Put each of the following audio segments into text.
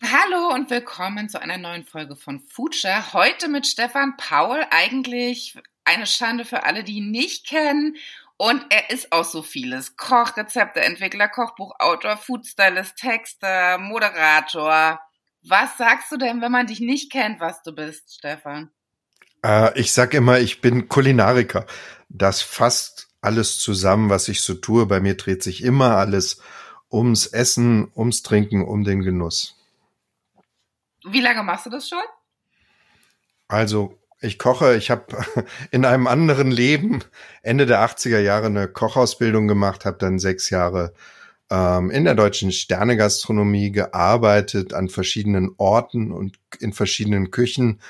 Hallo und willkommen zu einer neuen Folge von Future. Heute mit Stefan Paul. Eigentlich eine Schande für alle, die ihn nicht kennen. Und er ist auch so vieles. Koch, Rezepteentwickler, Kochbuchautor, Foodstylist, Texter, Moderator. Was sagst du denn, wenn man dich nicht kennt, was du bist, Stefan? Äh, ich sag immer, ich bin Kulinariker. Das fasst alles zusammen, was ich so tue. Bei mir dreht sich immer alles ums Essen, ums Trinken, um den Genuss. Wie lange machst du das schon? Also, ich koche. Ich habe in einem anderen Leben Ende der 80er Jahre eine Kochausbildung gemacht, habe dann sechs Jahre ähm, in der deutschen Sternegastronomie gearbeitet, an verschiedenen Orten und in verschiedenen Küchen.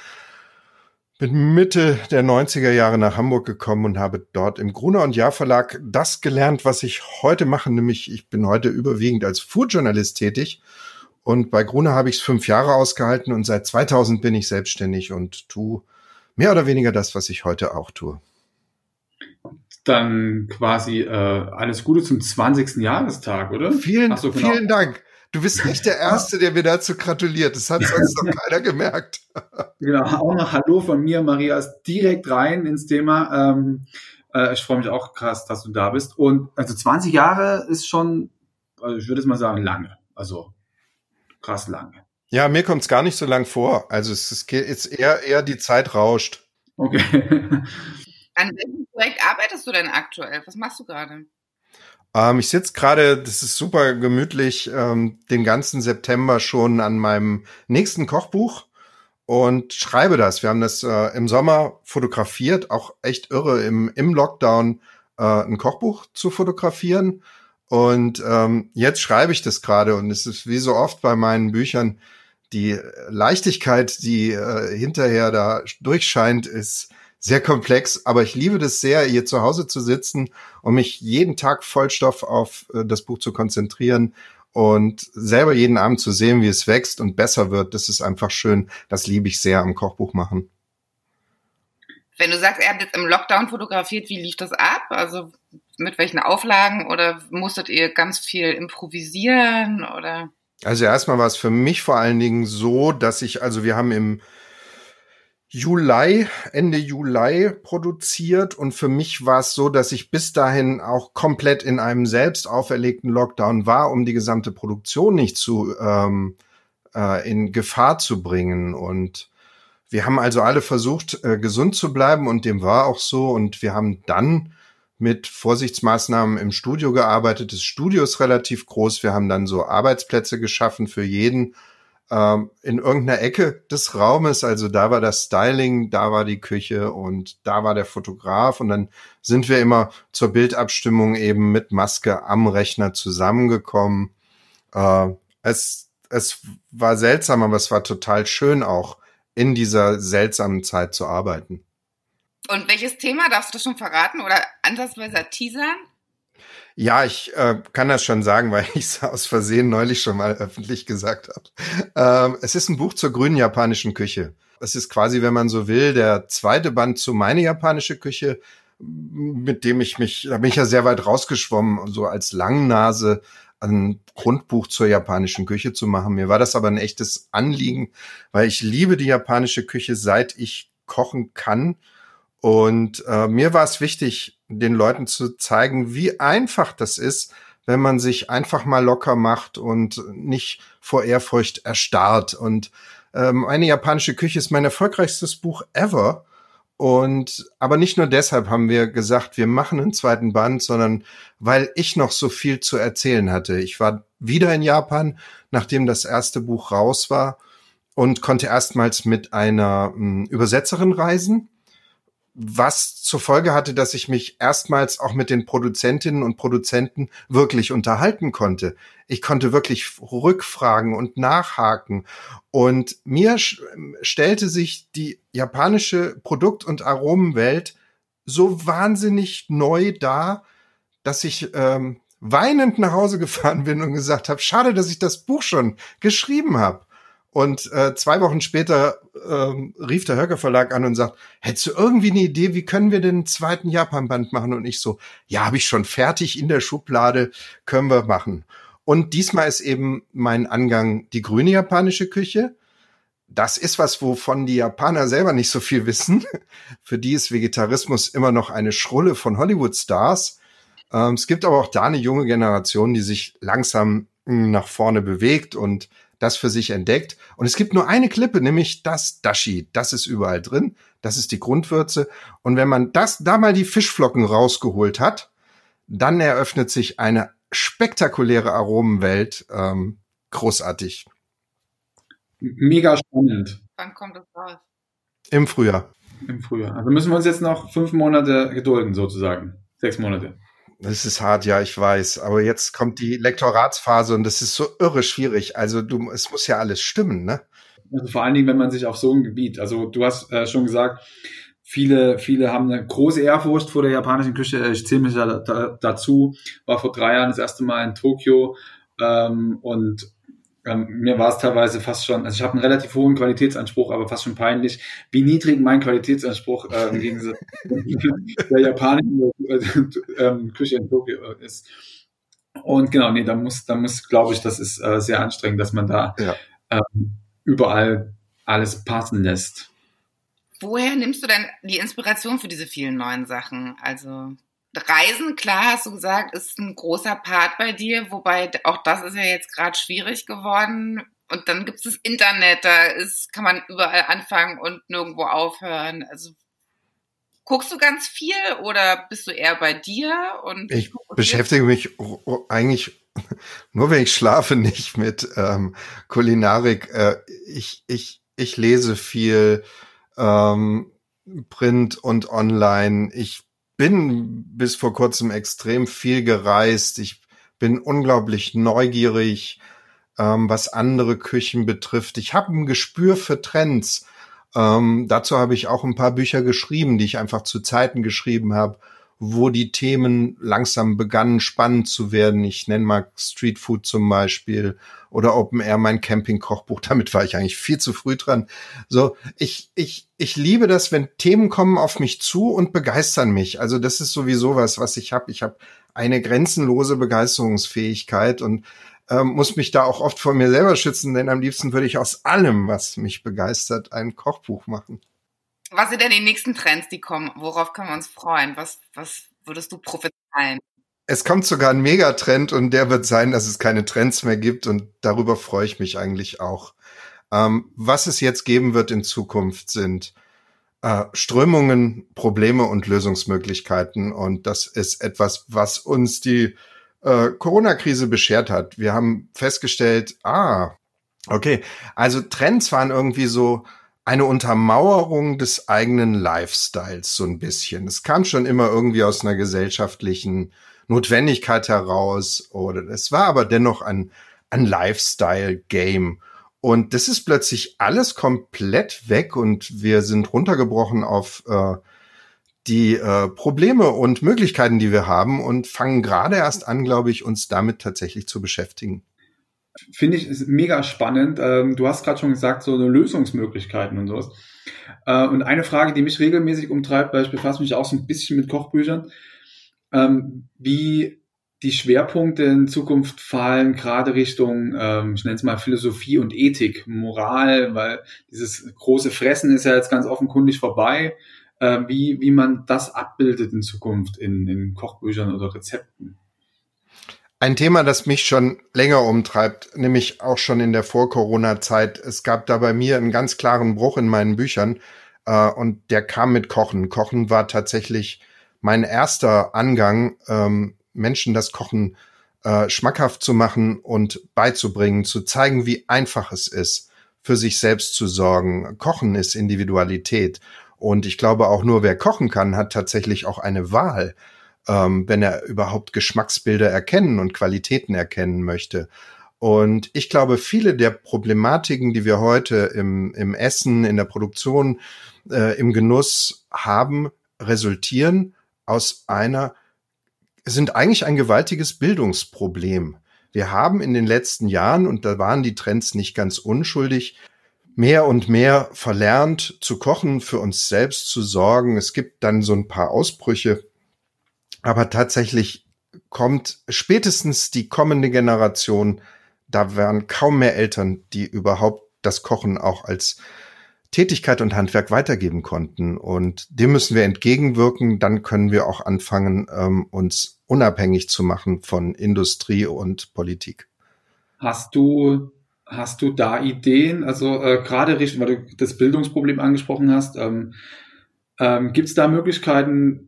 Bin Mitte der 90er Jahre nach Hamburg gekommen und habe dort im Gruner und Jahr Verlag das gelernt, was ich heute mache, nämlich ich bin heute überwiegend als Foodjournalist tätig und bei Gruner habe ich es fünf Jahre ausgehalten und seit 2000 bin ich selbstständig und tue mehr oder weniger das, was ich heute auch tue. Dann quasi äh, alles Gute zum 20. Jahrestag, oder? Vielen, so, genau. vielen Dank. Du bist nicht der Erste, der mir dazu gratuliert. Das hat sonst noch keiner gemerkt. Genau, auch noch Hallo von mir, Marias, direkt rein ins Thema. Ähm, äh, ich freue mich auch krass, dass du da bist. Und also 20 Jahre ist schon, also ich würde es mal sagen, lange. Also krass lang. Ja, mir kommt es gar nicht so lang vor. Also es ist jetzt eher, eher die Zeit rauscht. Okay. An welchem Projekt arbeitest du denn aktuell? Was machst du gerade? Ähm, ich sitze gerade, das ist super gemütlich, ähm, den ganzen September schon an meinem nächsten Kochbuch und schreibe das. Wir haben das äh, im Sommer fotografiert, auch echt irre, im, im Lockdown äh, ein Kochbuch zu fotografieren. Und ähm, jetzt schreibe ich das gerade und es ist wie so oft bei meinen Büchern, die Leichtigkeit, die äh, hinterher da durchscheint, ist sehr komplex, aber ich liebe das sehr, hier zu Hause zu sitzen und mich jeden Tag Vollstoff auf äh, das Buch zu konzentrieren und selber jeden Abend zu sehen, wie es wächst und besser wird. Das ist einfach schön. Das liebe ich sehr am Kochbuch machen. Wenn du sagst, er hat jetzt im Lockdown fotografiert, wie lief das ab? Also mit welchen Auflagen oder musstet ihr ganz viel improvisieren oder? Also erstmal war es für mich vor allen Dingen so, dass ich, also wir haben im Juli, Ende Juli produziert und für mich war es so, dass ich bis dahin auch komplett in einem selbst auferlegten Lockdown war, um die gesamte Produktion nicht zu ähm, äh, in Gefahr zu bringen und wir haben also alle versucht, äh, gesund zu bleiben und dem war auch so. Und wir haben dann mit Vorsichtsmaßnahmen im Studio gearbeitet. Das Studio ist relativ groß. Wir haben dann so Arbeitsplätze geschaffen für jeden ähm, in irgendeiner Ecke des Raumes. Also da war das Styling, da war die Küche und da war der Fotograf. Und dann sind wir immer zur Bildabstimmung eben mit Maske am Rechner zusammengekommen. Äh, es, es war seltsam, aber es war total schön auch in dieser seltsamen Zeit zu arbeiten. Und welches Thema darfst du schon verraten oder andersweise teasern? Ja, ich äh, kann das schon sagen, weil ich es aus Versehen neulich schon mal öffentlich gesagt habe. Ähm, es ist ein Buch zur grünen japanischen Küche. Es ist quasi, wenn man so will, der zweite Band zu meine japanische Küche, mit dem ich mich, da bin ich ja sehr weit rausgeschwommen, so als Langnase ein Grundbuch zur japanischen Küche zu machen. Mir war das aber ein echtes Anliegen, weil ich liebe die japanische Küche, seit ich kochen kann. Und äh, mir war es wichtig, den Leuten zu zeigen, wie einfach das ist, wenn man sich einfach mal locker macht und nicht vor Ehrfurcht erstarrt. Und ähm, eine japanische Küche ist mein erfolgreichstes Buch ever. Und aber nicht nur deshalb haben wir gesagt, wir machen einen zweiten Band, sondern weil ich noch so viel zu erzählen hatte. Ich war wieder in Japan, nachdem das erste Buch raus war und konnte erstmals mit einer hm, Übersetzerin reisen. Was zur Folge hatte, dass ich mich erstmals auch mit den Produzentinnen und Produzenten wirklich unterhalten konnte. Ich konnte wirklich rückfragen und nachhaken. Und mir stellte sich die japanische Produkt- und Aromenwelt so wahnsinnig neu dar, dass ich ähm, weinend nach Hause gefahren bin und gesagt habe, schade, dass ich das Buch schon geschrieben habe. Und äh, zwei Wochen später ähm, rief der Höcker Verlag an und sagt, hättest du irgendwie eine Idee, wie können wir den zweiten Japan-Band machen? Und ich so, ja, habe ich schon fertig in der Schublade, können wir machen. Und diesmal ist eben mein Angang die grüne japanische Küche. Das ist was, wovon die Japaner selber nicht so viel wissen. Für die ist Vegetarismus immer noch eine Schrulle von Hollywood-Stars. Ähm, es gibt aber auch da eine junge Generation, die sich langsam hm, nach vorne bewegt und das für sich entdeckt. Und es gibt nur eine Klippe, nämlich das Dashi. Das ist überall drin. Das ist die Grundwürze. Und wenn man das, da mal die Fischflocken rausgeholt hat, dann eröffnet sich eine spektakuläre Aromenwelt. Ähm, großartig. Mega spannend. Wann kommt das raus? Im Frühjahr. Im Frühjahr. Also müssen wir uns jetzt noch fünf Monate gedulden, sozusagen. Sechs Monate. Das ist hart, ja, ich weiß. Aber jetzt kommt die Lektoratsphase und das ist so irre schwierig. Also du, es muss ja alles stimmen, ne? Also vor allen Dingen, wenn man sich auf so ein Gebiet, also du hast äh, schon gesagt, viele, viele haben eine große Ehrfurcht vor der japanischen Küche. Ich zähle mich da, da, dazu. War vor drei Jahren das erste Mal in Tokio ähm, und ähm, mir war es teilweise fast schon, also ich habe einen relativ hohen Qualitätsanspruch, aber fast schon peinlich, wie niedrig mein Qualitätsanspruch äh, im Gegensatz der japanischen äh, Küche in Tokio ist. Und genau, nee, da muss, da muss, glaube ich, das ist äh, sehr anstrengend, dass man da ja. ähm, überall alles passen lässt. Woher nimmst du denn die Inspiration für diese vielen neuen Sachen? Also Reisen, klar, hast du gesagt, ist ein großer Part bei dir, wobei auch das ist ja jetzt gerade schwierig geworden. Und dann gibt es das Internet, da ist, kann man überall anfangen und nirgendwo aufhören. Also guckst du ganz viel oder bist du eher bei dir? Und ich beschäftige mich eigentlich nur, wenn ich schlafe, nicht mit ähm, Kulinarik. Äh, ich, ich, ich lese viel ähm, Print und online. Ich bin bis vor kurzem extrem viel gereist. Ich bin unglaublich neugierig, ähm, was andere Küchen betrifft. Ich habe ein Gespür für Trends. Ähm, dazu habe ich auch ein paar Bücher geschrieben, die ich einfach zu Zeiten geschrieben habe, wo die Themen langsam begannen spannend zu werden. Ich nenne mal Street Food zum Beispiel oder Open Air mein Camping-Kochbuch. Damit war ich eigentlich viel zu früh dran. So, ich, ich, ich liebe das, wenn Themen kommen auf mich zu und begeistern mich. Also das ist sowieso was, was ich habe. Ich habe eine grenzenlose Begeisterungsfähigkeit und ähm, muss mich da auch oft vor mir selber schützen, denn am liebsten würde ich aus allem, was mich begeistert, ein Kochbuch machen. Was sind denn die nächsten Trends, die kommen? Worauf können wir uns freuen? Was, was würdest du prophezeien? Es kommt sogar ein Megatrend und der wird sein, dass es keine Trends mehr gibt und darüber freue ich mich eigentlich auch. Ähm, was es jetzt geben wird in Zukunft sind äh, Strömungen, Probleme und Lösungsmöglichkeiten und das ist etwas, was uns die äh, Corona-Krise beschert hat. Wir haben festgestellt, ah, okay, also Trends waren irgendwie so, eine Untermauerung des eigenen Lifestyles so ein bisschen. Es kam schon immer irgendwie aus einer gesellschaftlichen Notwendigkeit heraus oder es war aber dennoch ein, ein Lifestyle-Game. Und das ist plötzlich alles komplett weg und wir sind runtergebrochen auf äh, die äh, Probleme und Möglichkeiten, die wir haben und fangen gerade erst an, glaube ich, uns damit tatsächlich zu beschäftigen. Finde ich ist mega spannend. Ähm, du hast gerade schon gesagt, so Lösungsmöglichkeiten und sowas. Äh, und eine Frage, die mich regelmäßig umtreibt, weil ich befasse mich auch so ein bisschen mit Kochbüchern, ähm, wie die Schwerpunkte in Zukunft fallen, gerade Richtung, ähm, ich nenne es mal Philosophie und Ethik, Moral, weil dieses große Fressen ist ja jetzt ganz offenkundig vorbei, äh, wie, wie man das abbildet in Zukunft in, in Kochbüchern oder Rezepten. Ein Thema, das mich schon länger umtreibt, nämlich auch schon in der Vor-Corona-Zeit. Es gab da bei mir einen ganz klaren Bruch in meinen Büchern äh, und der kam mit Kochen. Kochen war tatsächlich mein erster Angang, ähm, Menschen das Kochen äh, schmackhaft zu machen und beizubringen, zu zeigen, wie einfach es ist, für sich selbst zu sorgen. Kochen ist Individualität. Und ich glaube auch nur, wer kochen kann, hat tatsächlich auch eine Wahl, ähm, wenn er überhaupt Geschmacksbilder erkennen und Qualitäten erkennen möchte. Und ich glaube, viele der Problematiken, die wir heute im, im Essen, in der Produktion, äh, im Genuss haben, resultieren aus einer, sind eigentlich ein gewaltiges Bildungsproblem. Wir haben in den letzten Jahren, und da waren die Trends nicht ganz unschuldig, mehr und mehr verlernt zu kochen, für uns selbst zu sorgen. Es gibt dann so ein paar Ausbrüche, aber tatsächlich kommt spätestens die kommende Generation da waren kaum mehr Eltern, die überhaupt das Kochen auch als Tätigkeit und Handwerk weitergeben konnten. Und dem müssen wir entgegenwirken. Dann können wir auch anfangen, ähm, uns unabhängig zu machen von Industrie und Politik. Hast du, hast du da Ideen? Also äh, gerade weil du das Bildungsproblem angesprochen hast, ähm, ähm, gibt es da Möglichkeiten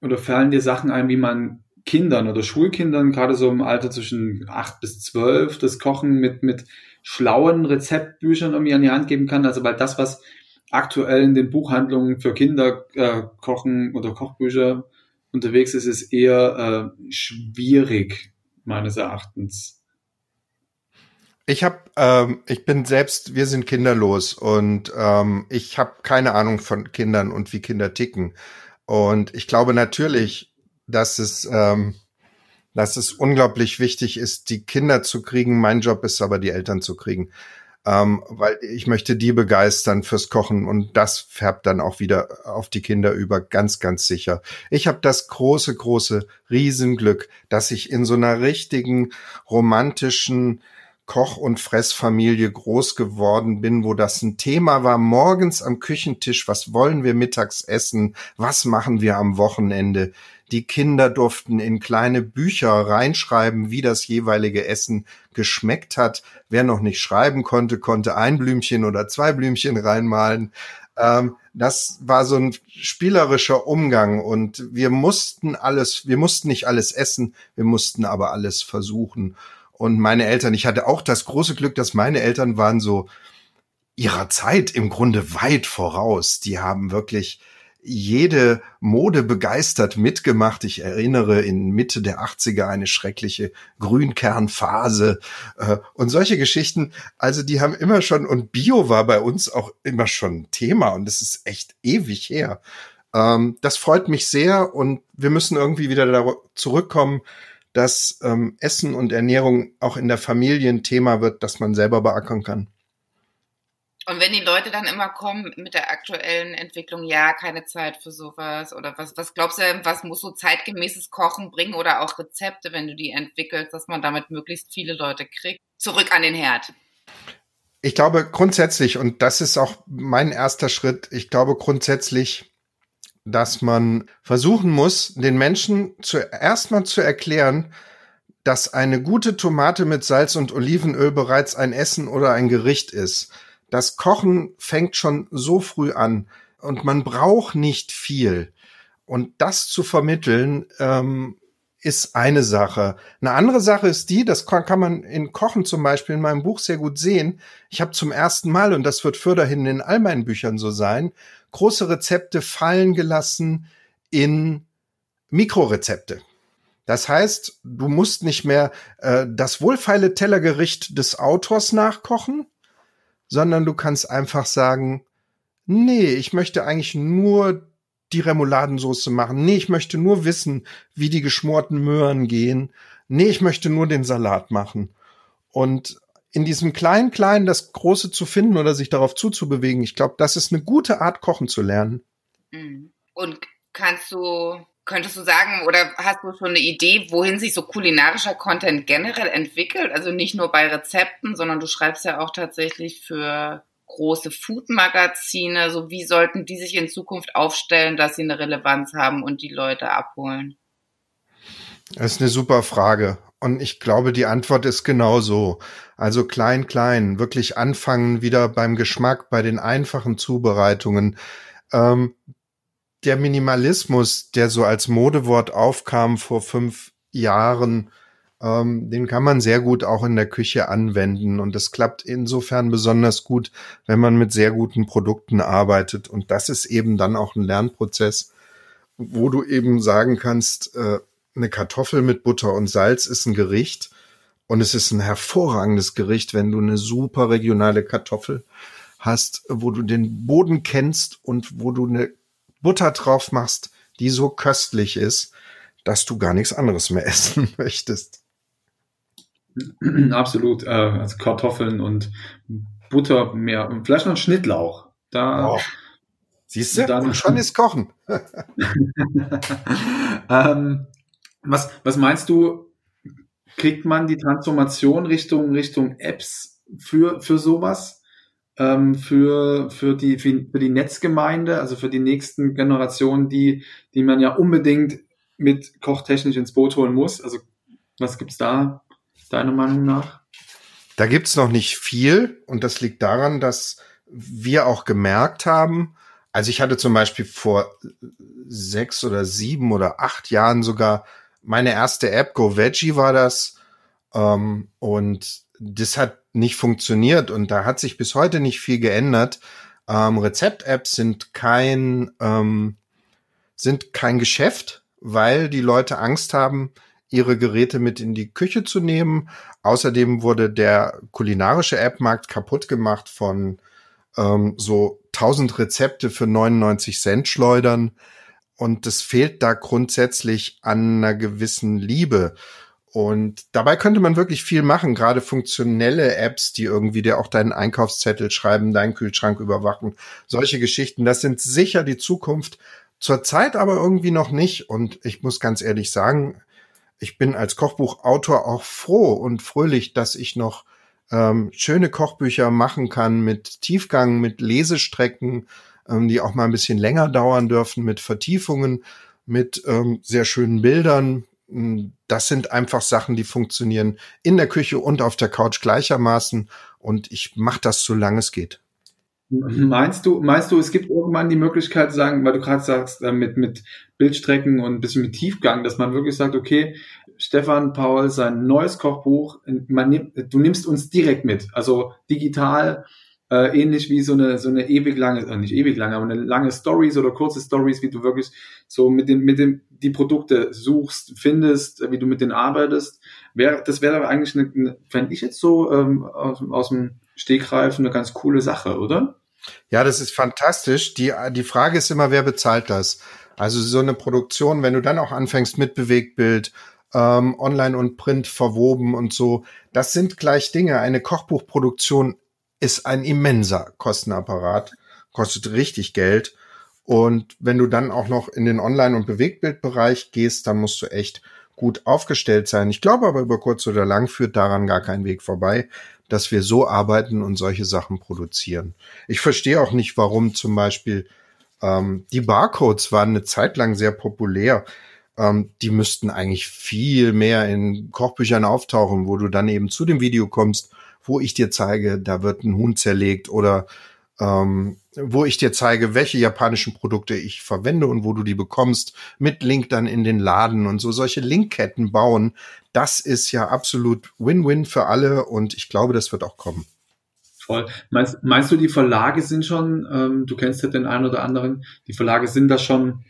oder fallen dir Sachen ein, wie man Kindern oder Schulkindern, gerade so im Alter zwischen acht bis zwölf, das Kochen mit, mit schlauen Rezeptbüchern irgendwie an die Hand geben kann. Also weil das, was aktuell in den Buchhandlungen für Kinder äh, kochen oder Kochbücher unterwegs ist, ist eher äh, schwierig, meines Erachtens. Ich habe, ähm, ich bin selbst, wir sind kinderlos und ähm, ich habe keine Ahnung von Kindern und wie Kinder ticken. Und ich glaube natürlich, dass es, ähm, dass es unglaublich wichtig ist, die Kinder zu kriegen. Mein Job ist aber, die Eltern zu kriegen. Ähm, weil ich möchte die begeistern fürs Kochen und das färbt dann auch wieder auf die Kinder über, ganz, ganz sicher. Ich habe das große, große Riesenglück, dass ich in so einer richtigen romantischen Koch- und Fressfamilie groß geworden bin, wo das ein Thema war, morgens am Küchentisch, was wollen wir mittags essen, was machen wir am Wochenende. Die Kinder durften in kleine Bücher reinschreiben, wie das jeweilige Essen geschmeckt hat. Wer noch nicht schreiben konnte, konnte ein Blümchen oder zwei Blümchen reinmalen. Ähm, das war so ein spielerischer Umgang und wir mussten alles, wir mussten nicht alles essen, wir mussten aber alles versuchen. Und meine Eltern, ich hatte auch das große Glück, dass meine Eltern waren so ihrer Zeit im Grunde weit voraus. Die haben wirklich jede Mode begeistert mitgemacht. Ich erinnere in Mitte der 80er eine schreckliche Grünkernphase äh, und solche Geschichten. Also die haben immer schon, und Bio war bei uns auch immer schon Thema und es ist echt ewig her. Ähm, das freut mich sehr und wir müssen irgendwie wieder da zurückkommen, dass ähm, Essen und Ernährung auch in der Familie ein Thema wird, das man selber beackern kann. Und wenn die Leute dann immer kommen mit der aktuellen Entwicklung, ja, keine Zeit für sowas oder was, was glaubst du, was muss so zeitgemäßes Kochen bringen oder auch Rezepte, wenn du die entwickelst, dass man damit möglichst viele Leute kriegt? Zurück an den Herd. Ich glaube grundsätzlich, und das ist auch mein erster Schritt, ich glaube grundsätzlich, dass man versuchen muss, den Menschen zuerst mal zu erklären, dass eine gute Tomate mit Salz und Olivenöl bereits ein Essen oder ein Gericht ist das Kochen fängt schon so früh an und man braucht nicht viel. Und das zu vermitteln, ähm, ist eine Sache. Eine andere Sache ist die, das kann, man in Kochen zum Beispiel in meinem Buch sehr gut sehen. Ich habe zum ersten Mal, und das wird fürderhin in all meinen Büchern so sein, große Rezepte fallen gelassen in Mikrorezepte. Das heißt, du musst nicht mehr äh, das wohlfeile Tellergericht des Autors nachkochen, sondern du kannst einfach sagen, nee, ich möchte eigentlich nur die Remouladensoße machen. Nee, ich möchte nur wissen, wie die geschmorten Möhren gehen. Nee, ich möchte nur den Salat machen. Und in diesem kleinen, kleinen das Große zu finden oder sich darauf zuzubewegen, ich glaube, das ist eine gute Art, kochen zu lernen. Mhm. Und kannst du Könntest du sagen, oder hast du schon eine Idee, wohin sich so kulinarischer Content generell entwickelt? Also nicht nur bei Rezepten, sondern du schreibst ja auch tatsächlich für große Food-Magazine. So wie sollten die sich in Zukunft aufstellen, dass sie eine Relevanz haben und die Leute abholen? Das ist eine super Frage. Und ich glaube, die Antwort ist genau so. Also klein, klein, wirklich anfangen wieder beim Geschmack, bei den einfachen Zubereitungen. Ähm, der Minimalismus, der so als Modewort aufkam vor fünf Jahren, ähm, den kann man sehr gut auch in der Küche anwenden und das klappt insofern besonders gut, wenn man mit sehr guten Produkten arbeitet und das ist eben dann auch ein Lernprozess, wo du eben sagen kannst, äh, eine Kartoffel mit Butter und Salz ist ein Gericht und es ist ein hervorragendes Gericht, wenn du eine super regionale Kartoffel hast, wo du den Boden kennst und wo du eine Butter drauf machst, die so köstlich ist, dass du gar nichts anderes mehr essen möchtest. Absolut. Äh, also Kartoffeln und Butter mehr und vielleicht noch Schnittlauch. Da oh. Siehst du, dann schon ist Kochen. ähm, was, was meinst du, kriegt man die Transformation Richtung, Richtung Apps für, für sowas? Ähm, für, für, die, für, für die Netzgemeinde, also für die nächsten Generationen, die, die man ja unbedingt mit kochtechnisch ins Boot holen muss? Also was gibt's da deiner Meinung nach? Da gibt's noch nicht viel und das liegt daran, dass wir auch gemerkt haben, also ich hatte zum Beispiel vor sechs oder sieben oder acht Jahren sogar meine erste App, Go Veggie war das, ähm, und das hat nicht funktioniert und da hat sich bis heute nicht viel geändert. Ähm, Rezept-Apps sind kein ähm, sind kein Geschäft, weil die Leute Angst haben, ihre Geräte mit in die Küche zu nehmen. Außerdem wurde der kulinarische App-Markt kaputt gemacht von ähm, so 1000 Rezepte für 99 Cent schleudern. Und es fehlt da grundsätzlich an einer gewissen Liebe. Und dabei könnte man wirklich viel machen, gerade funktionelle Apps, die irgendwie dir auch deinen Einkaufszettel schreiben, deinen Kühlschrank überwachen. Solche Geschichten, das sind sicher die Zukunft. Zurzeit aber irgendwie noch nicht. Und ich muss ganz ehrlich sagen, ich bin als Kochbuchautor auch froh und fröhlich, dass ich noch ähm, schöne Kochbücher machen kann mit Tiefgang, mit Lesestrecken, ähm, die auch mal ein bisschen länger dauern dürfen, mit Vertiefungen, mit ähm, sehr schönen Bildern. Hm, das sind einfach Sachen, die funktionieren in der Küche und auf der Couch gleichermaßen. Und ich mache das, solange es geht. Meinst du, meinst du, es gibt irgendwann die Möglichkeit zu sagen, weil du gerade sagst, äh, mit, mit Bildstrecken und ein bisschen mit Tiefgang, dass man wirklich sagt, okay, Stefan Paul, sein neues Kochbuch, man du nimmst uns direkt mit, also digital, äh, ähnlich wie so eine, so eine ewig lange, äh, nicht ewig lange, aber eine lange Stories oder kurze Stories, wie du wirklich so mit den, mit den, die Produkte suchst, findest, wie du mit denen arbeitest. Wär, das wäre aber eigentlich eine fände ich jetzt so ähm, aus, aus dem Stegreif eine ganz coole Sache, oder? Ja, das ist fantastisch. Die, die Frage ist immer, wer bezahlt das? Also so eine Produktion, wenn du dann auch anfängst mit Bewegtbild, ähm, Online und Print verwoben und so, das sind gleich Dinge. Eine Kochbuchproduktion ist ein immenser Kostenapparat, kostet richtig Geld. Und wenn du dann auch noch in den Online- und Bewegtbildbereich gehst, dann musst du echt gut aufgestellt sein. Ich glaube aber über kurz oder lang führt daran gar kein Weg vorbei, dass wir so arbeiten und solche Sachen produzieren. Ich verstehe auch nicht, warum zum Beispiel ähm, die Barcodes waren eine Zeit lang sehr populär. Ähm, die müssten eigentlich viel mehr in Kochbüchern auftauchen, wo du dann eben zu dem Video kommst, wo ich dir zeige, da wird ein Huhn zerlegt oder ähm, wo ich dir zeige, welche japanischen Produkte ich verwende und wo du die bekommst, mit Link dann in den Laden und so solche Linkketten bauen. Das ist ja absolut Win-Win für alle und ich glaube, das wird auch kommen. Voll. Meinst, meinst du, die Verlage sind schon, ähm, du kennst ja den einen oder anderen, die Verlage sind da schon,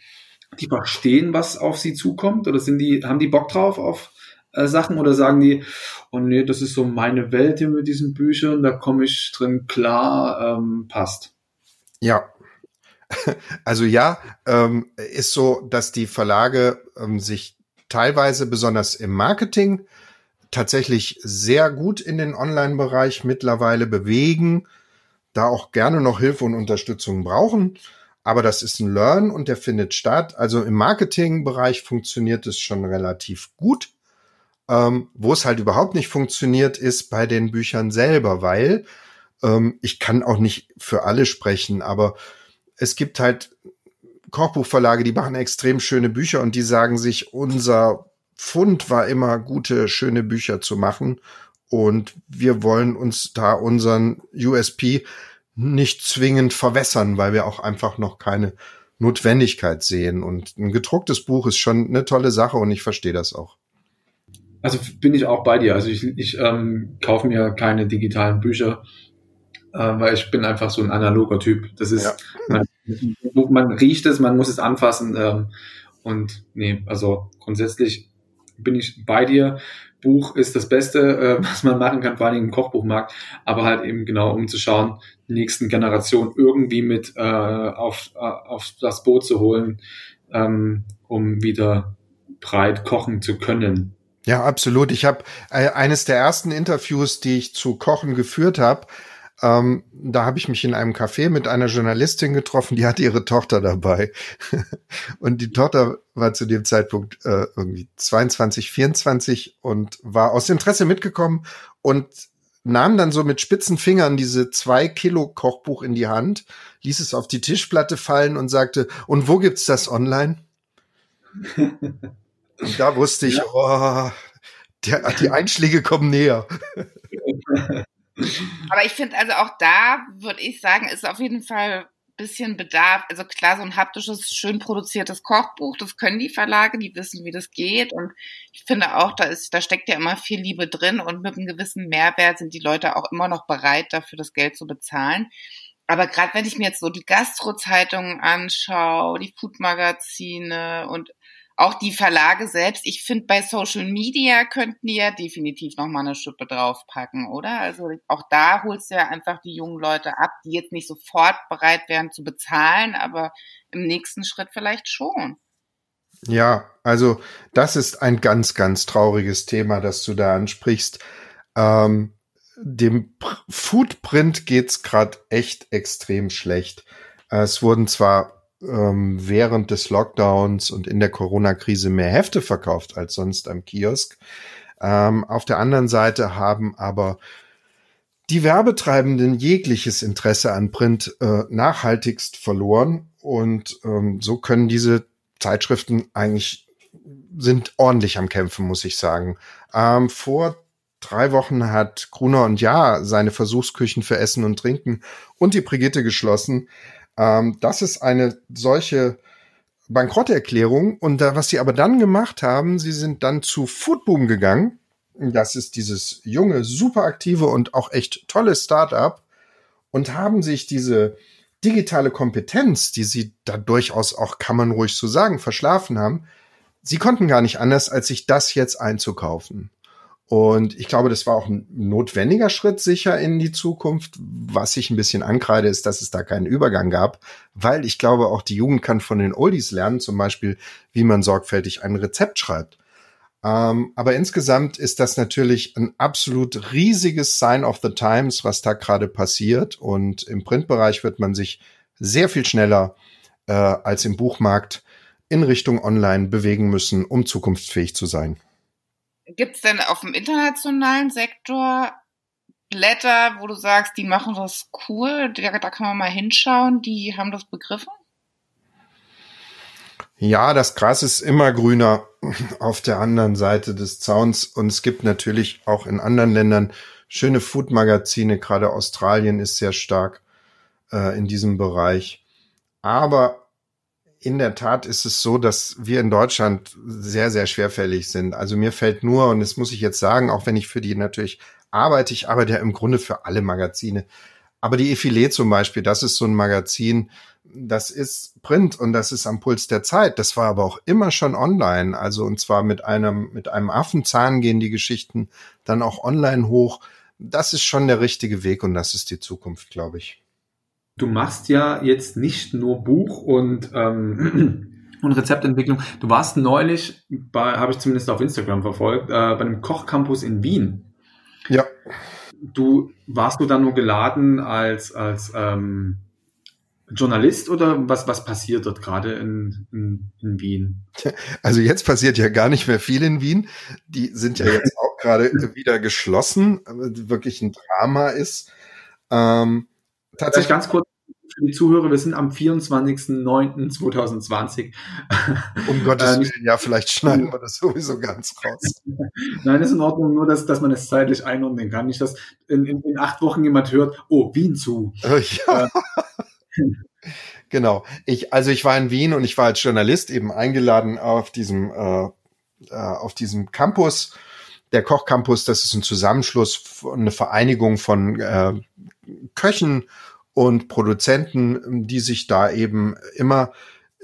die verstehen, was auf sie zukommt oder sind die, haben die Bock drauf auf äh, Sachen oder sagen die, oh nee, das ist so meine Welt hier mit diesen Büchern, da komme ich drin klar, ähm, passt. Ja. Also ja, ähm, ist so, dass die Verlage ähm, sich teilweise besonders im Marketing tatsächlich sehr gut in den Online-Bereich mittlerweile bewegen, da auch gerne noch Hilfe und Unterstützung brauchen. Aber das ist ein Learn und der findet statt. Also im Marketing-Bereich funktioniert es schon relativ gut. Ähm, wo es halt überhaupt nicht funktioniert, ist bei den Büchern selber, weil ähm, ich kann auch nicht für alle sprechen, aber es gibt halt Kochbuchverlage, die machen extrem schöne Bücher und die sagen sich, unser Fund war immer gute, schöne Bücher zu machen und wir wollen uns da unseren USP nicht zwingend verwässern, weil wir auch einfach noch keine Notwendigkeit sehen. Und ein gedrucktes Buch ist schon eine tolle Sache und ich verstehe das auch. Also bin ich auch bei dir. Also ich, ich ähm, kaufe mir keine digitalen Bücher, äh, weil ich bin einfach so ein analoger Typ. Das ist, ja. man, man, riecht es, man muss es anfassen. Ähm, und nee, also grundsätzlich bin ich bei dir. Buch ist das Beste, äh, was man machen kann, vor allem im Kochbuchmarkt, aber halt eben genau, um zu schauen, die nächsten Generationen irgendwie mit äh, auf, äh, auf das Boot zu holen, ähm, um wieder breit kochen zu können. Ja, absolut. Ich habe äh, eines der ersten Interviews, die ich zu Kochen geführt habe, ähm, da habe ich mich in einem Café mit einer Journalistin getroffen, die hatte ihre Tochter dabei. und die Tochter war zu dem Zeitpunkt äh, irgendwie 22, 24 und war aus Interesse mitgekommen und nahm dann so mit spitzen Fingern diese zwei Kilo Kochbuch in die Hand, ließ es auf die Tischplatte fallen und sagte, und wo gibt's das online? und da wusste ich, ja. oh, der, die Einschläge kommen näher. Aber ich finde also auch da, würde ich sagen, ist auf jeden Fall ein bisschen Bedarf. Also klar, so ein haptisches, schön produziertes Kochbuch, das können die Verlage, die wissen, wie das geht. Und ich finde auch, da ist, da steckt ja immer viel Liebe drin und mit einem gewissen Mehrwert sind die Leute auch immer noch bereit, dafür das Geld zu bezahlen. Aber gerade wenn ich mir jetzt so die Gastro-Zeitungen anschaue, die Food-Magazine und auch die Verlage selbst, ich finde, bei Social Media könnten die ja definitiv nochmal eine Schippe draufpacken, oder? Also auch da holst du ja einfach die jungen Leute ab, die jetzt nicht sofort bereit wären zu bezahlen, aber im nächsten Schritt vielleicht schon. Ja, also das ist ein ganz, ganz trauriges Thema, das du da ansprichst. Ähm, dem Foodprint geht's gerade echt extrem schlecht. Es wurden zwar ähm, während des Lockdowns und in der Corona-Krise mehr Hefte verkauft als sonst am Kiosk. Ähm, auf der anderen Seite haben aber die Werbetreibenden jegliches Interesse an Print äh, nachhaltigst verloren und ähm, so können diese Zeitschriften eigentlich sind ordentlich am Kämpfen, muss ich sagen. Ähm, vor drei Wochen hat Gruner und Ja seine Versuchsküchen für Essen und Trinken und die Brigitte geschlossen. Ähm, das ist eine solche Bankrotterklärung. Und da, was sie aber dann gemacht haben, sie sind dann zu Foodboom gegangen. Das ist dieses junge, super aktive und auch echt tolle Startup und haben sich diese digitale Kompetenz, die sie da durchaus auch, kann man ruhig so sagen, verschlafen haben, sie konnten gar nicht anders, als sich das jetzt einzukaufen. Und ich glaube, das war auch ein notwendiger Schritt sicher in die Zukunft. Was ich ein bisschen ankreide, ist, dass es da keinen Übergang gab, weil ich glaube, auch die Jugend kann von den Oldies lernen, zum Beispiel, wie man sorgfältig ein Rezept schreibt. Ähm, aber insgesamt ist das natürlich ein absolut riesiges Sign of the Times, was da gerade passiert. Und im Printbereich wird man sich sehr viel schneller äh, als im Buchmarkt in Richtung Online bewegen müssen, um zukunftsfähig zu sein. Gibt es denn auf dem internationalen Sektor Blätter, wo du sagst, die machen das cool, da, da kann man mal hinschauen, die haben das begriffen? Ja, das Gras ist immer grüner auf der anderen Seite des Zauns und es gibt natürlich auch in anderen Ländern schöne Food-Magazine, gerade Australien ist sehr stark äh, in diesem Bereich. Aber in der Tat ist es so, dass wir in Deutschland sehr, sehr schwerfällig sind. Also mir fällt nur, und das muss ich jetzt sagen, auch wenn ich für die natürlich arbeite, ich arbeite ja im Grunde für alle Magazine. Aber die Effilé zum Beispiel, das ist so ein Magazin, das ist Print und das ist am Puls der Zeit. Das war aber auch immer schon online. Also und zwar mit einem, mit einem Affenzahn gehen die Geschichten dann auch online hoch. Das ist schon der richtige Weg und das ist die Zukunft, glaube ich du machst ja jetzt nicht nur Buch und ähm, und Rezeptentwicklung. Du warst neulich, bei, habe ich zumindest auf Instagram verfolgt, äh, bei einem Kochcampus in Wien. Ja. Du warst du dann nur geladen als als ähm, Journalist oder was was passiert dort gerade in, in, in Wien? Also jetzt passiert ja gar nicht mehr viel in Wien. Die sind ja jetzt auch gerade wieder geschlossen, wirklich ein Drama ist. Ähm, tatsächlich ganz kurz für die Zuhörer, wir sind am 24.09.2020. Um Gottes äh, Willen, ja, vielleicht schneiden wir das sowieso ganz raus. Nein, ist in Ordnung, nur dass, dass man es zeitlich einordnen kann. Nicht, dass in, in, in acht Wochen jemand hört, oh, Wien zu. Äh, ja. Äh, genau. Ich, also ich war in Wien und ich war als Journalist eben eingeladen auf diesem, äh, auf diesem Campus der Kochcampus, das ist ein Zusammenschluss, eine Vereinigung von äh, Köchen und Produzenten, die sich da eben immer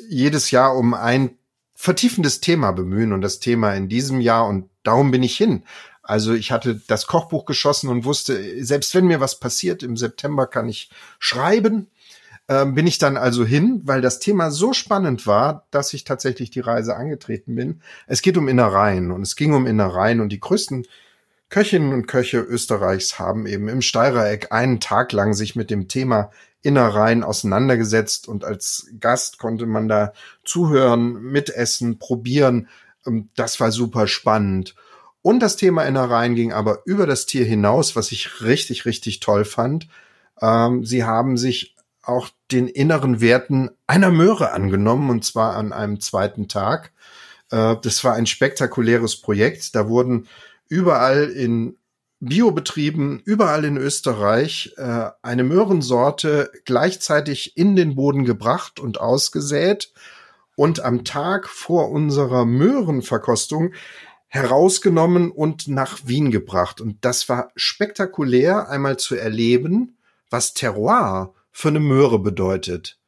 jedes Jahr um ein vertiefendes Thema bemühen und das Thema in diesem Jahr und darum bin ich hin. Also ich hatte das Kochbuch geschossen und wusste, selbst wenn mir was passiert, im September kann ich schreiben. Ähm, bin ich dann also hin, weil das Thema so spannend war, dass ich tatsächlich die Reise angetreten bin. Es geht um Innereien und es ging um Innereien und die größten Köchinnen und Köche Österreichs haben eben im Steirereck einen Tag lang sich mit dem Thema Innereien auseinandergesetzt und als Gast konnte man da zuhören, mitessen, probieren. Ähm, das war super spannend. Und das Thema Innereien ging aber über das Tier hinaus, was ich richtig, richtig toll fand. Ähm, sie haben sich auch den inneren Werten einer Möhre angenommen, und zwar an einem zweiten Tag. Äh, das war ein spektakuläres Projekt. Da wurden überall in Biobetrieben, überall in Österreich, äh, eine Möhrensorte gleichzeitig in den Boden gebracht und ausgesät und am Tag vor unserer Möhrenverkostung herausgenommen und nach Wien gebracht. Und das war spektakulär, einmal zu erleben, was Terroir für eine Möhre bedeutet.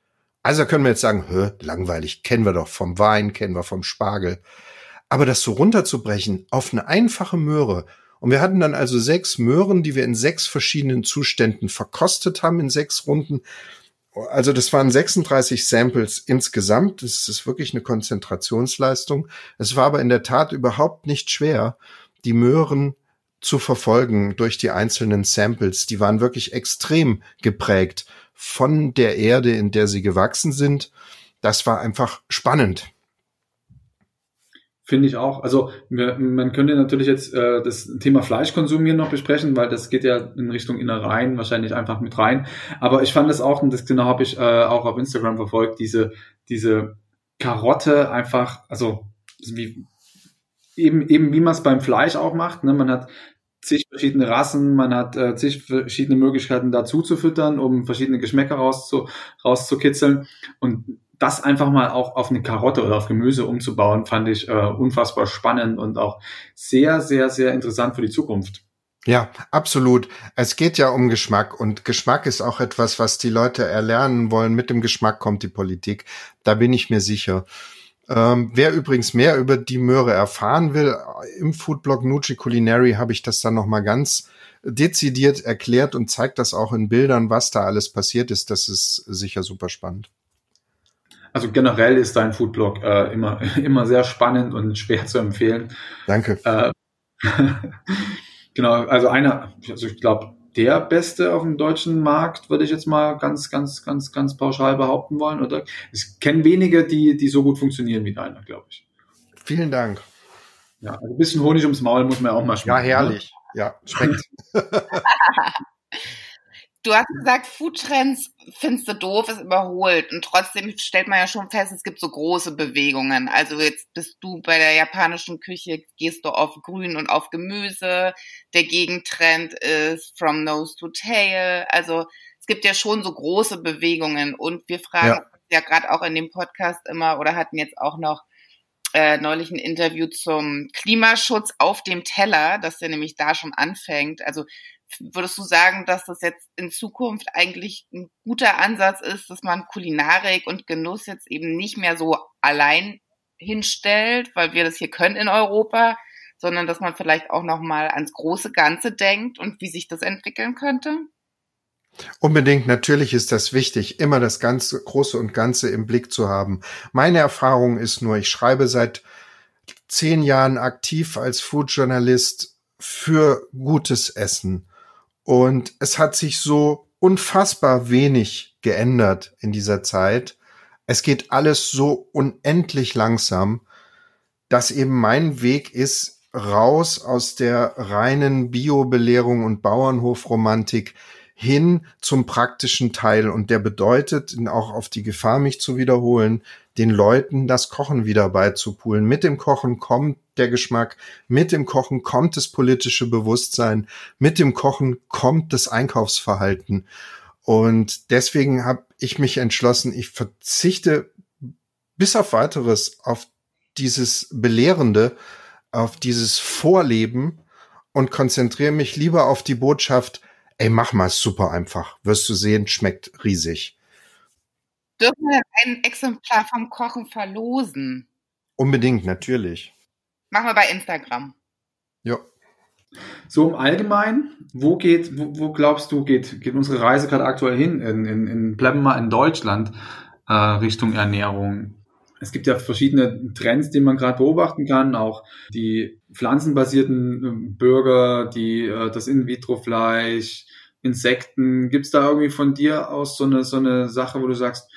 Also können wir jetzt sagen, langweilig, kennen wir doch vom Wein, kennen wir vom Spargel. Aber das so runterzubrechen auf eine einfache Möhre. Und wir hatten dann also sechs Möhren, die wir in sechs verschiedenen Zuständen verkostet haben in sechs Runden. Also das waren 36 Samples insgesamt. Das ist wirklich eine Konzentrationsleistung. Es war aber in der Tat überhaupt nicht schwer, die Möhren zu verfolgen durch die einzelnen Samples. Die waren wirklich extrem geprägt von der Erde, in der sie gewachsen sind. Das war einfach spannend. Finde ich auch. Also man könnte natürlich jetzt äh, das Thema Fleischkonsum hier noch besprechen, weil das geht ja in Richtung Innereien wahrscheinlich einfach mit rein. Aber ich fand das auch, und das genau habe ich äh, auch auf Instagram verfolgt, diese, diese Karotte einfach, also wie, eben, eben wie man es beim Fleisch auch macht. Ne? Man hat zig verschiedene Rassen, man hat äh, zig verschiedene Möglichkeiten dazu zu füttern, um verschiedene Geschmäcker rauszu, rauszukitzeln. Und das einfach mal auch auf eine Karotte oder auf Gemüse umzubauen, fand ich äh, unfassbar spannend und auch sehr, sehr, sehr interessant für die Zukunft. Ja, absolut. Es geht ja um Geschmack und Geschmack ist auch etwas, was die Leute erlernen wollen. Mit dem Geschmack kommt die Politik. Da bin ich mir sicher. Ähm, wer übrigens mehr über die Möhre erfahren will, im Foodblog Nucci Culinary habe ich das dann nochmal ganz dezidiert erklärt und zeigt das auch in Bildern, was da alles passiert ist. Das ist sicher super spannend. Also generell ist dein Foodblog äh, immer, immer sehr spannend und schwer zu empfehlen. Danke. Äh, genau, also einer, also ich glaube, der Beste auf dem deutschen Markt, würde ich jetzt mal ganz, ganz, ganz, ganz pauschal behaupten wollen. Oder ich kenne wenige, die, die so gut funktionieren wie deiner, glaube ich. Vielen Dank. Ja, also ein bisschen Honig ums Maul muss man auch mal schmecken. Ja, herrlich. Ne? Ja, schmeckt. Du hast gesagt, Foodtrends findest du doof, ist überholt. Und trotzdem stellt man ja schon fest, es gibt so große Bewegungen. Also jetzt bist du bei der japanischen Küche, gehst du auf Grün und auf Gemüse. Der Gegentrend ist from nose to tail. Also es gibt ja schon so große Bewegungen. Und wir fragen ja, ja gerade auch in dem Podcast immer oder hatten jetzt auch noch äh, neulich ein Interview zum Klimaschutz auf dem Teller, dass der nämlich da schon anfängt. Also würdest du sagen, dass das jetzt in Zukunft eigentlich ein guter Ansatz ist, dass man Kulinarik und Genuss jetzt eben nicht mehr so allein hinstellt, weil wir das hier können in Europa, sondern dass man vielleicht auch noch mal ans große Ganze denkt und wie sich das entwickeln könnte? Unbedingt, natürlich ist das wichtig, immer das ganze Große und Ganze im Blick zu haben. Meine Erfahrung ist nur, ich schreibe seit zehn Jahren aktiv als Foodjournalist für gutes Essen. Und es hat sich so unfassbar wenig geändert in dieser Zeit. Es geht alles so unendlich langsam, dass eben mein Weg ist, raus aus der reinen Biobelehrung und Bauernhofromantik hin zum praktischen Teil. Und der bedeutet, auch auf die Gefahr, mich zu wiederholen, den Leuten das Kochen wieder beizupulen. Mit dem Kochen kommt der Geschmack, mit dem Kochen kommt das politische Bewusstsein, mit dem Kochen kommt das Einkaufsverhalten. Und deswegen habe ich mich entschlossen, ich verzichte bis auf weiteres auf dieses Belehrende, auf dieses Vorleben und konzentriere mich lieber auf die Botschaft, ey, mach mal super einfach. Wirst du sehen, schmeckt riesig. Dürfen wir ein Exemplar vom Kochen verlosen? Unbedingt, natürlich. Machen wir bei Instagram. Ja. So im Allgemeinen, wo geht, wo, wo glaubst du, geht, geht unsere Reise gerade aktuell hin? In, in, in, bleiben wir mal in Deutschland äh, Richtung Ernährung. Es gibt ja verschiedene Trends, die man gerade beobachten kann, auch die pflanzenbasierten äh, Burger, die äh, das In-vitro-Fleisch, Insekten. Gibt es da irgendwie von dir aus so eine, so eine Sache, wo du sagst,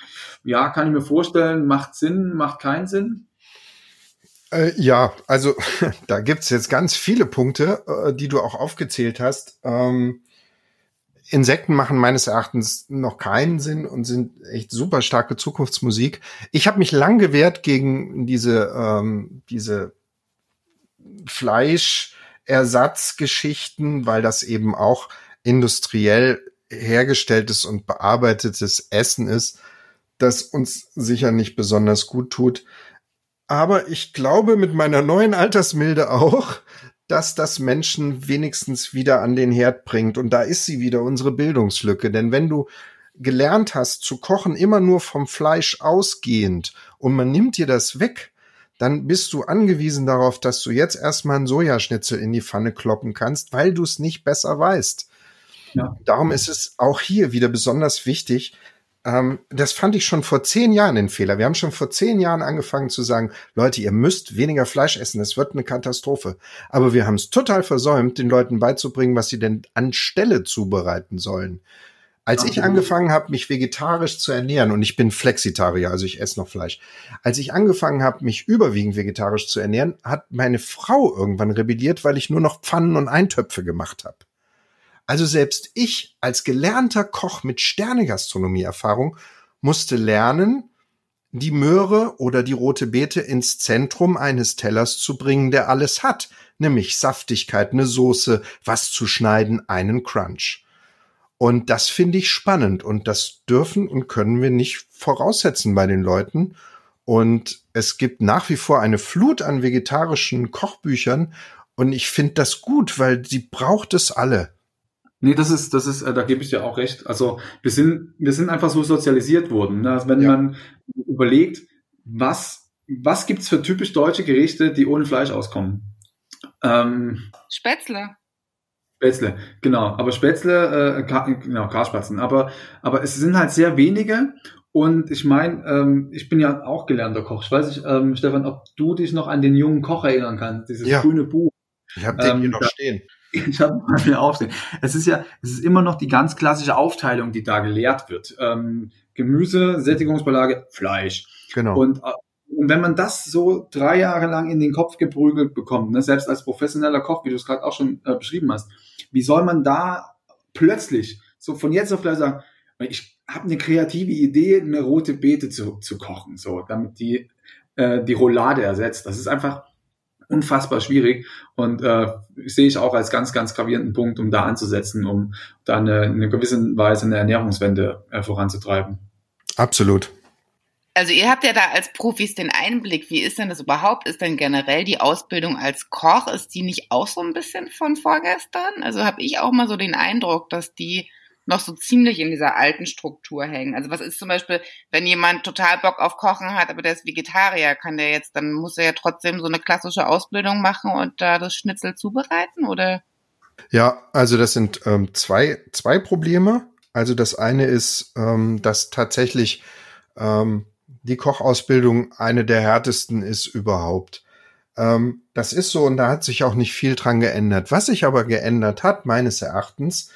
ja, kann ich mir vorstellen, macht Sinn, macht keinen Sinn? Äh, ja, also da gibt's jetzt ganz viele Punkte, äh, die du auch aufgezählt hast. Ähm, Insekten machen meines Erachtens noch keinen Sinn und sind echt super starke Zukunftsmusik. Ich habe mich lang gewehrt gegen diese, ähm, diese Fleischersatzgeschichten, weil das eben auch industriell hergestelltes und bearbeitetes Essen ist, das uns sicher nicht besonders gut tut. Aber ich glaube mit meiner neuen Altersmilde auch, dass das Menschen wenigstens wieder an den Herd bringt. Und da ist sie wieder, unsere Bildungslücke. Denn wenn du gelernt hast zu kochen, immer nur vom Fleisch ausgehend und man nimmt dir das weg, dann bist du angewiesen darauf, dass du jetzt erstmal einen Sojaschnitzel in die Pfanne kloppen kannst, weil du es nicht besser weißt. Ja. Darum ist es auch hier wieder besonders wichtig, ähm, das fand ich schon vor zehn Jahren den Fehler. Wir haben schon vor zehn Jahren angefangen zu sagen, Leute, ihr müsst weniger Fleisch essen, es wird eine Katastrophe. Aber wir haben es total versäumt, den Leuten beizubringen, was sie denn anstelle zubereiten sollen. Als ich angefangen habe, mich vegetarisch zu ernähren, und ich bin Flexitarier, also ich esse noch Fleisch, als ich angefangen habe, mich überwiegend vegetarisch zu ernähren, hat meine Frau irgendwann rebelliert, weil ich nur noch Pfannen und Eintöpfe gemacht habe. Also selbst ich als gelernter Koch mit Sternegastronomie-Erfahrung musste lernen, die Möhre oder die rote Beete ins Zentrum eines Tellers zu bringen, der alles hat, nämlich Saftigkeit, eine Soße, was zu schneiden, einen Crunch. Und das finde ich spannend und das dürfen und können wir nicht voraussetzen bei den Leuten. Und es gibt nach wie vor eine Flut an vegetarischen Kochbüchern und ich finde das gut, weil sie braucht es alle. Nee, das ist, das ist, äh, da gebe ich dir auch recht. Also wir sind, wir sind einfach so sozialisiert worden. Ne? Also wenn ja. man überlegt, was, was gibt's für typisch deutsche Gerichte, die ohne Fleisch auskommen? Ähm, Spätzle. Spätzle, genau. Aber Spätzle, äh, genau, Karspatzen. Aber, aber es sind halt sehr wenige. Und ich meine, ähm, ich bin ja auch gelernter Koch. Ich weiß nicht, ähm, Stefan, ob du dich noch an den jungen Koch erinnern kannst, dieses ja. grüne Buch. Ich habe den ähm, hier noch da, stehen. Ich habe mal mir aufstehen. Es ist ja, es ist immer noch die ganz klassische Aufteilung, die da gelehrt wird. Ähm, Gemüse, Sättigungsbeilage, Fleisch. Genau. Und, äh, und wenn man das so drei Jahre lang in den Kopf geprügelt bekommt, ne, selbst als professioneller Koch, wie du es gerade auch schon äh, beschrieben hast, wie soll man da plötzlich so von jetzt auf gleich sagen, ich habe eine kreative Idee, eine rote Beete zu, zu kochen, so damit die äh, die Roulade ersetzt. Das ist einfach unfassbar schwierig und äh, sehe ich auch als ganz, ganz gravierenden Punkt, um da anzusetzen, um da eine, eine gewisse Weise eine Ernährungswende äh, voranzutreiben. Absolut. Also ihr habt ja da als Profis den Einblick. Wie ist denn das überhaupt? Ist denn generell die Ausbildung als Koch, ist die nicht auch so ein bisschen von vorgestern? Also habe ich auch mal so den Eindruck, dass die noch so ziemlich in dieser alten Struktur hängen. Also was ist zum Beispiel, wenn jemand total Bock auf Kochen hat, aber der ist Vegetarier, kann der jetzt, dann muss er ja trotzdem so eine klassische Ausbildung machen und da das Schnitzel zubereiten, oder? Ja, also das sind ähm, zwei, zwei Probleme. Also das eine ist, ähm, dass tatsächlich ähm, die Kochausbildung eine der härtesten ist überhaupt. Ähm, das ist so und da hat sich auch nicht viel dran geändert. Was sich aber geändert hat, meines Erachtens,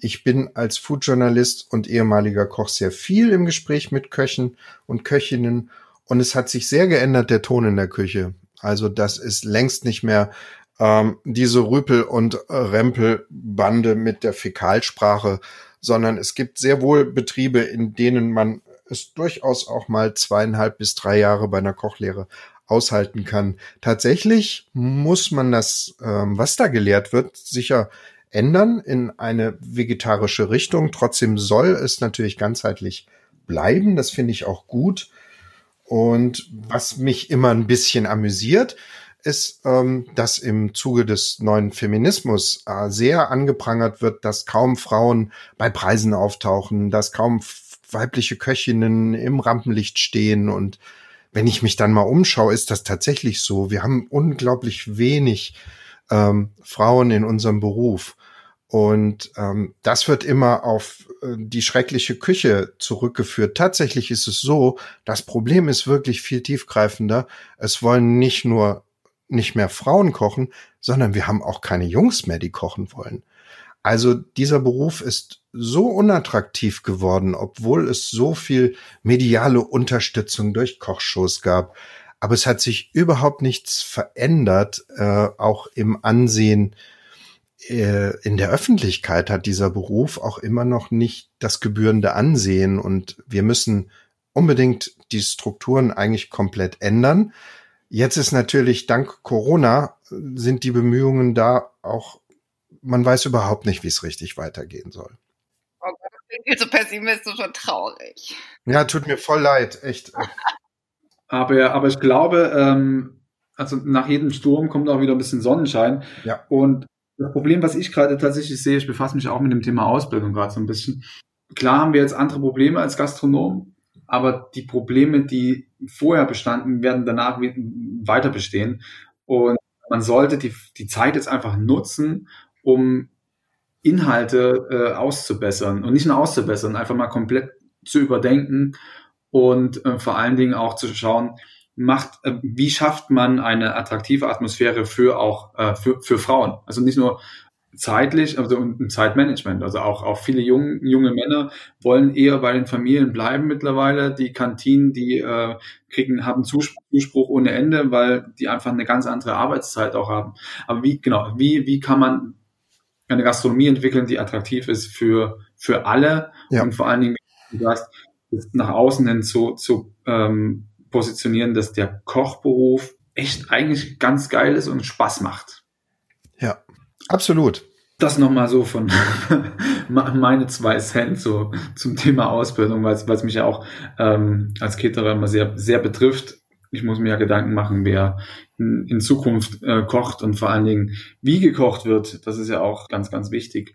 ich bin als Foodjournalist und ehemaliger Koch sehr viel im Gespräch mit Köchen und Köchinnen und es hat sich sehr geändert, der Ton in der Küche. Also das ist längst nicht mehr ähm, diese Rüpel- und Rempelbande mit der Fäkalsprache, sondern es gibt sehr wohl Betriebe, in denen man es durchaus auch mal zweieinhalb bis drei Jahre bei einer Kochlehre aushalten kann. Tatsächlich muss man das, ähm, was da gelehrt wird, sicher ändern in eine vegetarische Richtung. Trotzdem soll es natürlich ganzheitlich bleiben. Das finde ich auch gut. Und was mich immer ein bisschen amüsiert, ist, ähm, dass im Zuge des neuen Feminismus äh, sehr angeprangert wird, dass kaum Frauen bei Preisen auftauchen, dass kaum weibliche Köchinnen im Rampenlicht stehen und wenn ich mich dann mal umschaue, ist das tatsächlich so. Wir haben unglaublich wenig ähm, Frauen in unserem Beruf. Und ähm, das wird immer auf äh, die schreckliche Küche zurückgeführt. Tatsächlich ist es so, das Problem ist wirklich viel tiefgreifender. Es wollen nicht nur nicht mehr Frauen kochen, sondern wir haben auch keine Jungs mehr, die kochen wollen. Also dieser Beruf ist so unattraktiv geworden, obwohl es so viel mediale Unterstützung durch Kochshows gab. Aber es hat sich überhaupt nichts verändert, äh, auch im Ansehen in der Öffentlichkeit hat dieser Beruf auch immer noch nicht das gebührende Ansehen und wir müssen unbedingt die Strukturen eigentlich komplett ändern. Jetzt ist natürlich dank Corona sind die Bemühungen da auch man weiß überhaupt nicht, wie es richtig weitergehen soll. Oh Gott, das klingt viel zu pessimistisch und traurig. Ja, tut mir voll leid, echt. aber, aber ich glaube, ähm, also nach jedem Sturm kommt auch wieder ein bisschen Sonnenschein. Ja. Und das Problem, was ich gerade tatsächlich sehe, ich befasse mich auch mit dem Thema Ausbildung gerade so ein bisschen. Klar haben wir jetzt andere Probleme als Gastronom, aber die Probleme, die vorher bestanden, werden danach weiter bestehen. Und man sollte die, die Zeit jetzt einfach nutzen, um Inhalte äh, auszubessern und nicht nur auszubessern, einfach mal komplett zu überdenken und äh, vor allen Dingen auch zu schauen, macht, äh, wie schafft man eine attraktive Atmosphäre für auch äh, für, für Frauen? Also nicht nur zeitlich, also ein Zeitmanagement. Also auch, auch viele junge, junge Männer wollen eher bei den Familien bleiben mittlerweile. Die Kantinen, die äh, kriegen, haben Zuspruch ohne Ende, weil die einfach eine ganz andere Arbeitszeit auch haben. Aber wie, genau, wie, wie kann man eine Gastronomie entwickeln, die attraktiv ist für, für alle ja. und vor allen Dingen, wie du sagst, nach außen hin zu, zu ähm, positionieren, dass der Kochberuf echt eigentlich ganz geil ist und Spaß macht. Ja, absolut. Das nochmal so von meine zwei Cent so zum Thema Ausbildung, weil es mich ja auch ähm, als Caterer immer sehr, sehr betrifft ich muss mir ja Gedanken machen, wer in, in Zukunft äh, kocht und vor allen Dingen, wie gekocht wird. Das ist ja auch ganz, ganz wichtig.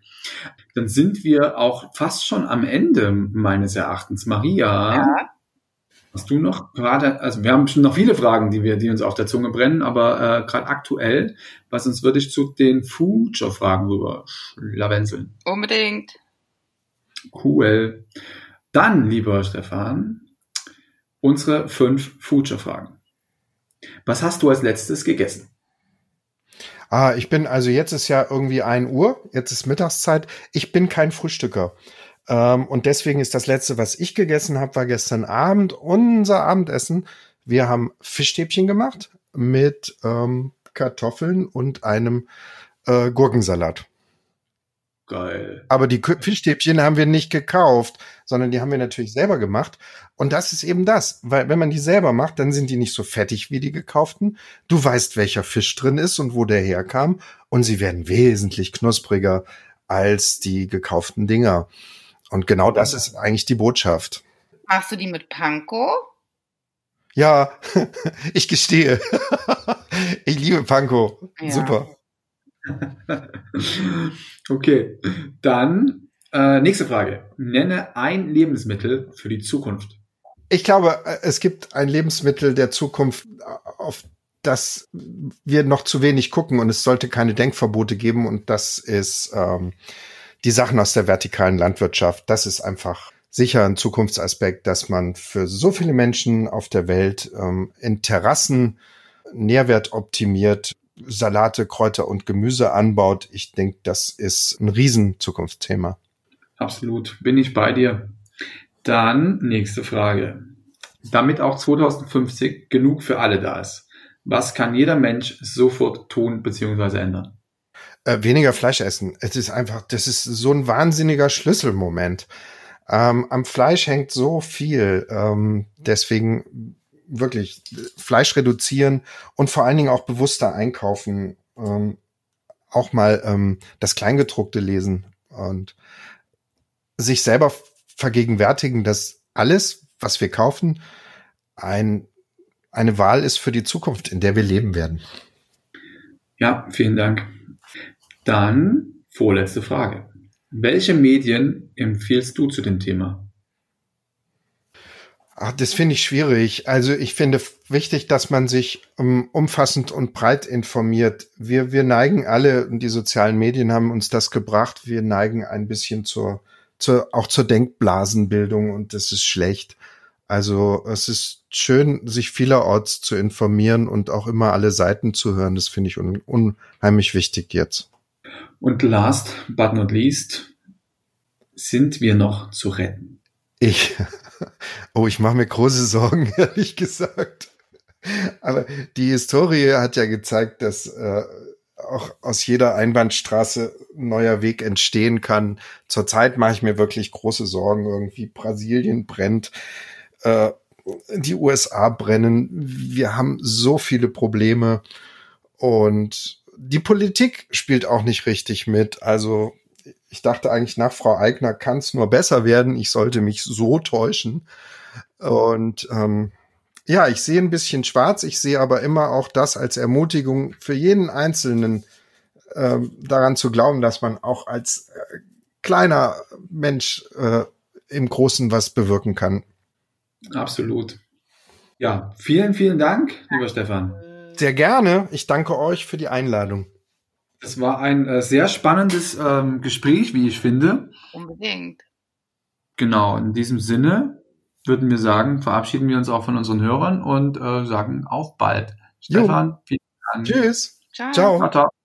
Dann sind wir auch fast schon am Ende meines Erachtens. Maria, ja. Hast du noch gerade, also wir haben schon noch viele Fragen, die wir, die uns auf der Zunge brennen, aber äh, gerade aktuell, was sonst würde ich zu den Future-Fragen rüber schlawenzeln. Unbedingt. Cool. Dann, lieber Stefan, unsere fünf Future-Fragen. Was hast du als letztes gegessen? Ah, ich bin, also jetzt ist ja irgendwie ein Uhr, jetzt ist Mittagszeit. Ich bin kein Frühstücker. Ähm, und deswegen ist das letzte, was ich gegessen habe, war gestern Abend unser Abendessen. Wir haben Fischstäbchen gemacht mit ähm, Kartoffeln und einem äh, Gurkensalat. Geil. Aber die Fischstäbchen haben wir nicht gekauft, sondern die haben wir natürlich selber gemacht. Und das ist eben das, weil wenn man die selber macht, dann sind die nicht so fettig wie die gekauften. Du weißt, welcher Fisch drin ist und wo der herkam. Und sie werden wesentlich knuspriger als die gekauften Dinger. Und genau das ist eigentlich die Botschaft. Machst du die mit Panko? Ja, ich gestehe. ich liebe Panko. Ja. Super. okay, dann äh, nächste Frage. Nenne ein Lebensmittel für die Zukunft. Ich glaube, äh, es gibt ein Lebensmittel der Zukunft, auf das wir noch zu wenig gucken und es sollte keine Denkverbote geben und das ist ähm, die Sachen aus der vertikalen Landwirtschaft. Das ist einfach sicher ein Zukunftsaspekt, dass man für so viele Menschen auf der Welt ähm, in Terrassen Nährwert optimiert Salate, Kräuter und Gemüse anbaut. Ich denke, das ist ein riesen Zukunftsthema. Absolut, bin ich bei dir. Dann nächste Frage. Damit auch 2050 genug für alle da ist, was kann jeder Mensch sofort tun bzw. ändern? Äh, weniger Fleisch essen. Es ist einfach, das ist so ein wahnsinniger Schlüsselmoment. Ähm, am Fleisch hängt so viel. Ähm, deswegen wirklich Fleisch reduzieren und vor allen Dingen auch bewusster einkaufen, ähm, auch mal ähm, das Kleingedruckte lesen und sich selber vergegenwärtigen, dass alles, was wir kaufen, ein, eine Wahl ist für die Zukunft, in der wir leben werden. Ja, vielen Dank. Dann vorletzte Frage. Welche Medien empfiehlst du zu dem Thema? Ach, das finde ich schwierig. Also ich finde wichtig, dass man sich um, umfassend und breit informiert. Wir, wir neigen alle, und die sozialen Medien haben uns das gebracht, wir neigen ein bisschen zur, zur, auch zur Denkblasenbildung und das ist schlecht. Also es ist schön, sich vielerorts zu informieren und auch immer alle Seiten zu hören. Das finde ich un, unheimlich wichtig jetzt. Und last but not least, sind wir noch zu retten? Ich, oh, ich mache mir große Sorgen, ehrlich gesagt. Aber die Historie hat ja gezeigt, dass äh, auch aus jeder Einbahnstraße ein neuer Weg entstehen kann. Zurzeit mache ich mir wirklich große Sorgen. Irgendwie Brasilien brennt, äh, die USA brennen. Wir haben so viele Probleme und die Politik spielt auch nicht richtig mit. Also ich dachte eigentlich nach Frau Eigner kann es nur besser werden. Ich sollte mich so täuschen. Und ähm, ja, ich sehe ein bisschen schwarz. Ich sehe aber immer auch das als Ermutigung für jeden Einzelnen ähm, daran zu glauben, dass man auch als äh, kleiner Mensch äh, im Großen was bewirken kann. Absolut. Ja, vielen, vielen Dank, lieber Stefan. Sehr gerne. Ich danke euch für die Einladung. Es war ein äh, sehr spannendes ähm, Gespräch, wie ich finde. Unbedingt. Genau, in diesem Sinne würden wir sagen, verabschieden wir uns auch von unseren Hörern und äh, sagen auf bald. Stefan, vielen Dank. Tschüss. Ciao. Ciao. Ciao.